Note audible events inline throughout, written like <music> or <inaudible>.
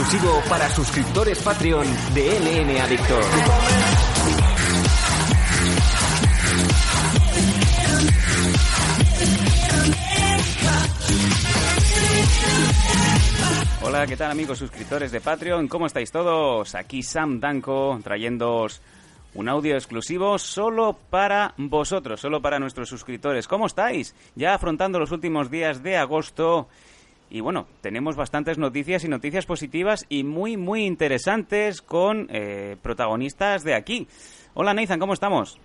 exclusivo para suscriptores Patreon de LN Adictor. Hola, ¿qué tal amigos suscriptores de Patreon? ¿Cómo estáis todos? Aquí Sam Danko trayéndoos un audio exclusivo solo para vosotros, solo para nuestros suscriptores. ¿Cómo estáis? Ya afrontando los últimos días de agosto y bueno, tenemos bastantes noticias y noticias positivas y muy, muy interesantes con eh, protagonistas de aquí. Hola Nathan, ¿cómo estamos?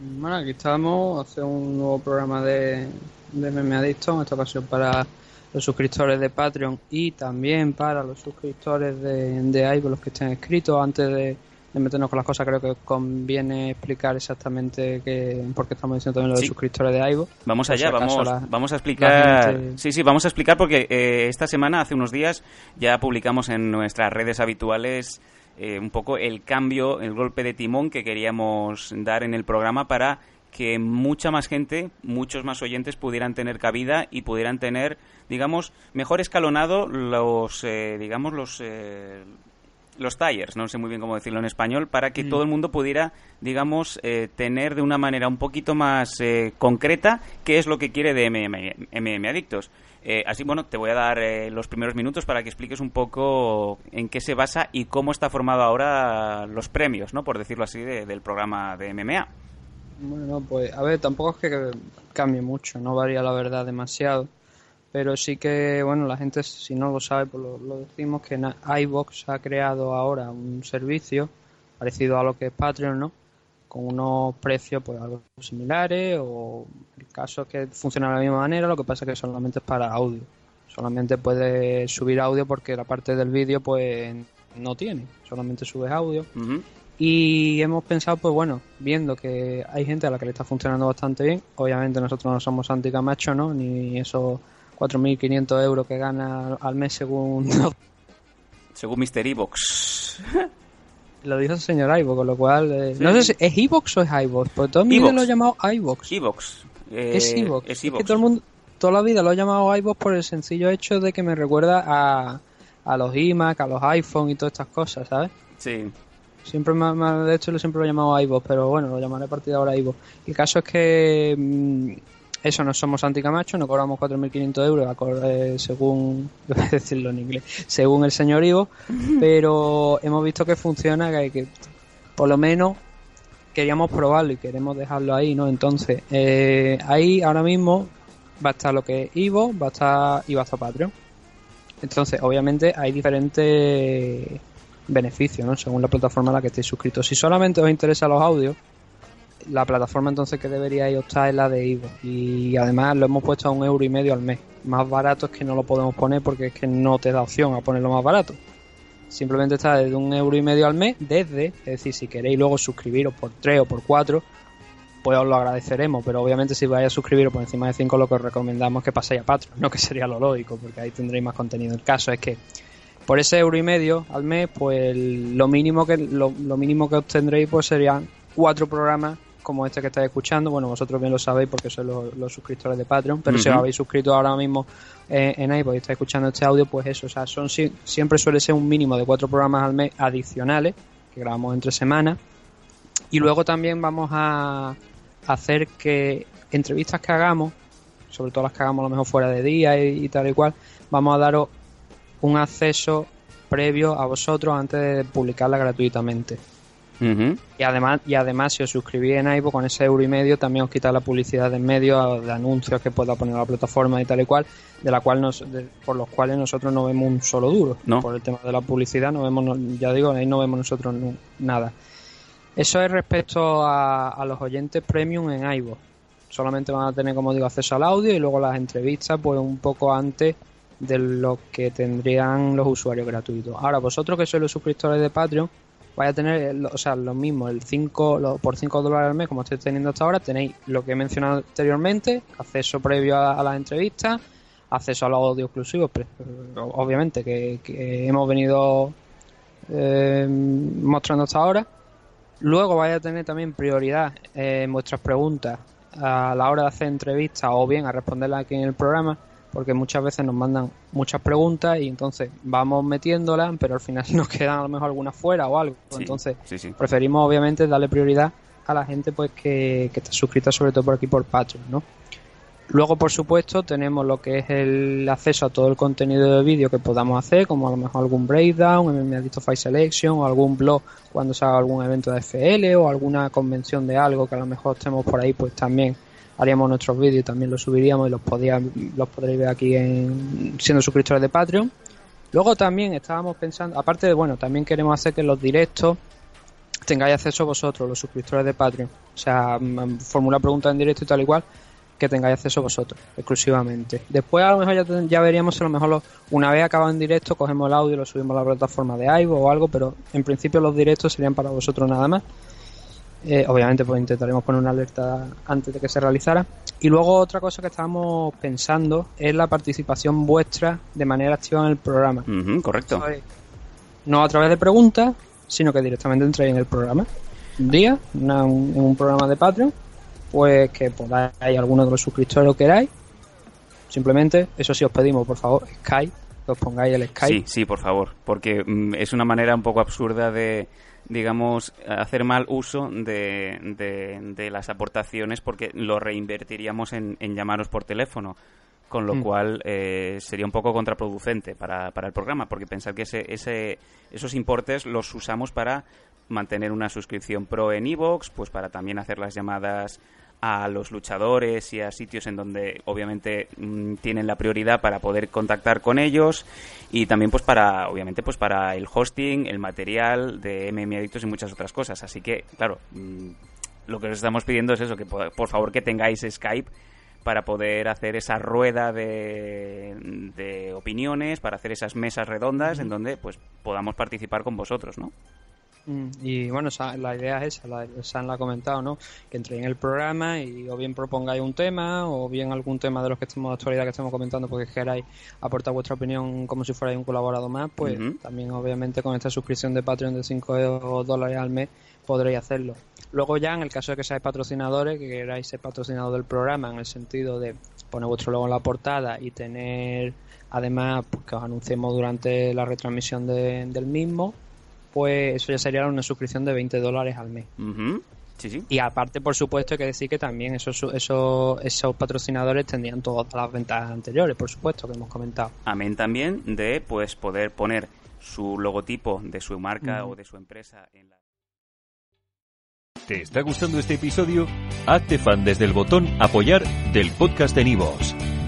Bueno, aquí estamos, hace un nuevo programa de, de Meme Adicto, en esta ocasión para los suscriptores de Patreon y también para los suscriptores de, de los que estén escritos antes de de meternos con las cosas, creo que conviene explicar exactamente qué estamos diciendo también lo de suscriptores de iVoox. Vamos allá, vamos, vamos a explicar. Sí, sí, vamos a explicar porque eh, esta semana, hace unos días, ya publicamos en nuestras redes habituales eh, un poco el cambio, el golpe de timón que queríamos dar en el programa para que mucha más gente, muchos más oyentes pudieran tener cabida y pudieran tener, digamos, mejor escalonado los, eh, digamos, los los tires, no sé muy bien cómo decirlo en español, para que mm. todo el mundo pudiera, digamos, eh, tener de una manera un poquito más eh, concreta qué es lo que quiere de MM, Adictos. Eh, así, bueno, te voy a dar los primeros minutos para que expliques un poco en qué se basa y cómo está formado ahora los premios, ¿no? Por decirlo así, del programa de MMA. Bueno, pues, a ver, tampoco es que cambie mucho, no varía la verdad demasiado pero sí que, bueno, la gente, si no lo sabe, pues lo, decimos que iBox ha creado ahora un servicio parecido a lo que es Patreon, ¿no? Con unos precios, pues algo similares, o el caso es que funciona de la misma manera, lo que pasa es que solamente es para audio. Solamente puedes subir audio porque la parte del vídeo, pues no tiene, solamente subes audio. Y hemos pensado, pues bueno, viendo que hay gente a la que le está funcionando bastante bien, obviamente nosotros no somos anticamacho, ¿no? Ni eso 4.500 euros que gana al mes según... según Mr. Evox. <laughs> Lo dijo el señor Ivox, con lo cual... Eh, no sé si es Evox o es Ivox, porque todo el mundo lo ha llamado Ivox. Evox. Eh, es Evox. Es, que todo el mundo, toda la vida lo ha llamado Ivox por el sencillo hecho de que me recuerda a, a los iMac, a los iPhone y todas estas cosas, ¿sabes? Sí. Siempre más, de hecho, lo siempre lo he llamado iVoox, pero bueno, lo llamaré a partir de ahora iVoox. El caso es que mm, eso no somos anticamacho, no cobramos 4.500 euros eh, según, <laughs> voy a decirlo en inglés, según el señor Ivo, <laughs> pero hemos visto que funciona, que, que por lo menos queríamos probarlo y queremos dejarlo ahí, ¿no? Entonces, eh, ahí ahora mismo va a estar lo que es Ivo, va a estar y va a estar Patreon. Entonces, obviamente hay diferentes beneficios, ¿no? Según la plataforma a la que estéis suscritos. Si solamente os interesa los audios, la plataforma entonces que debería optar es la de Ivo. Y además lo hemos puesto a un euro y medio al mes. Más barato es que no lo podemos poner porque es que no te da opción a ponerlo más barato. Simplemente está desde un euro y medio al mes desde es decir si queréis luego suscribiros por 3 o por 4 pues os lo agradeceremos pero obviamente si vais a suscribiros por encima de 5 lo que os recomendamos es que paséis a Patreon no que sería lo lógico porque ahí tendréis más contenido. El caso es que por ese euro y medio al mes pues lo mínimo que lo, mínimo que obtendréis pues serían cuatro programas como este que estáis escuchando, bueno, vosotros bien lo sabéis porque sois los, suscriptores de Patreon, pero si os habéis suscrito ahora mismo eh, en iVoox y estáis escuchando este audio, pues eso, o sea, son siempre suele ser un mínimo de cuatro programas al mes adicionales que grabamos entre semanas. Y luego también vamos a hacer que entrevistas que hagamos, sobre todo las que hagamos a lo mejor fuera de día y, y tal y cual, vamos a daros un acceso previo a vosotros antes de publicarla gratuitamente. Y además, y además si os suscribís en iVoox con ese euro y medio, también os quita la publicidad de medio, de anuncios que pueda poner la plataforma y tal y cual, de la cual nos, por los cuales nosotros no vemos un solo duro. Por el tema de la publicidad, no vemos, ya digo, ahí no vemos nosotros nada. Eso es respecto a, los oyentes premium en iVoox. Solamente van a tener, como digo, acceso al audio y luego las entrevistas, pues un poco antes de lo que tendrían los usuarios gratuitos. Ahora, vosotros que sois los suscriptores de Patreon, vais a tener, o sea, lo mismo, el 5, por 5 dólares al mes, como estoy teniendo hasta ahora, tenéis lo que he mencionado anteriormente, acceso previo a, las entrevistas, acceso a los audios exclusivos, obviamente, que, hemos venido eh, mostrando hasta ahora. Luego vais a tener también prioridad en vuestras preguntas a la hora de hacer entrevistas o bien a responderlas aquí en el programa porque muchas veces nos mandan muchas preguntas y entonces vamos metiéndolas, pero al final <laughs> nos quedan a lo mejor algunas fuera o algo. entonces preferimos obviamente darle prioridad a la gente pues que, que está suscrita sobre todo por aquí por Patreon, ¿no? Luego, por supuesto, tenemos lo que es el acceso a todo el contenido de vídeo que podamos hacer, como a lo mejor algún breakdown, Adicto File Selection, o algún blog cuando se haga algún evento de FL, o alguna convención de algo que a lo mejor estemos por ahí, pues también haríamos nuestros vídeos también los subiríamos y los, los podréis ver aquí en, siendo suscriptores de Patreon. Luego también estábamos pensando, aparte de, bueno, también queremos hacer que los directos tengáis acceso vosotros, los suscriptores de Patreon. O sea, formular preguntas en directo y tal igual que tengáis acceso vosotros, exclusivamente. Después a lo mejor ya, ya veríamos a lo mejor una vez acabado en directo, cogemos el audio y lo subimos a la plataforma de iVoox o algo, pero en principio los directos serían para vosotros nada más. Eh, obviamente pues intentaremos poner una alerta antes de que se realizara. Y luego otra cosa que estábamos pensando es la participación vuestra de manera activa en el programa. correcto. no a través de preguntas, sino que directamente entréis en el programa. Un día, en un programa de Patreon, pues que podáis alguno de los suscriptores lo queráis. Simplemente, eso sí os pedimos, por favor, Skype, que os pongáis el Skype. Sí, sí, por favor, porque mm, es una manera un poco absurda de, digamos, hacer mal uso de, de, las aportaciones porque lo reinvertiríamos en, llamaros por teléfono con lo mm. cual eh, sería un poco contraproducente para, para el programa, porque pensar que ese, ese, esos importes los usamos para mantener una suscripción pro en iVoox, pues para también hacer las llamadas a los luchadores y a sitios en donde obviamente mm, tienen la prioridad para poder contactar con ellos y también pues para obviamente pues para el hosting, el material de MM Adictos y muchas otras cosas. Así que, claro, mm, lo que os estamos pidiendo es eso, que por, favor que tengáis Skype para poder hacer esa rueda de, de opiniones, para hacer esas mesas redondas en donde pues podamos participar con vosotros, ¿no? Mm, y bueno, la idea es esa, la, San la ha comentado, ¿no? Que entréis en el programa y o bien propongáis un tema o bien algún tema de los que estemos de actualidad que estemos comentando porque queráis aportar vuestra opinión como si fuerais un colaborador más, pues también obviamente con esta suscripción de Patreon de 5 dólares al mes podréis hacerlo. Luego ya en el caso de que seáis patrocinadores, que queráis ser patrocinador del programa en el sentido de poner vuestro logo en la portada y tener además pues, que os anunciemos durante la retransmisión del mismo pues eso ya sería una suscripción de 20 dólares al mes. Sí, sí. Y aparte, por supuesto, hay que decir que también esos, esos, esos patrocinadores tendrían todas las ventas anteriores, por supuesto, que hemos comentado. Amén también de pues poder poner su logotipo de su marca o de su empresa en la... ¿Te está gustando este episodio? Hazte fan desde el botón apoyar del podcast de Nivos.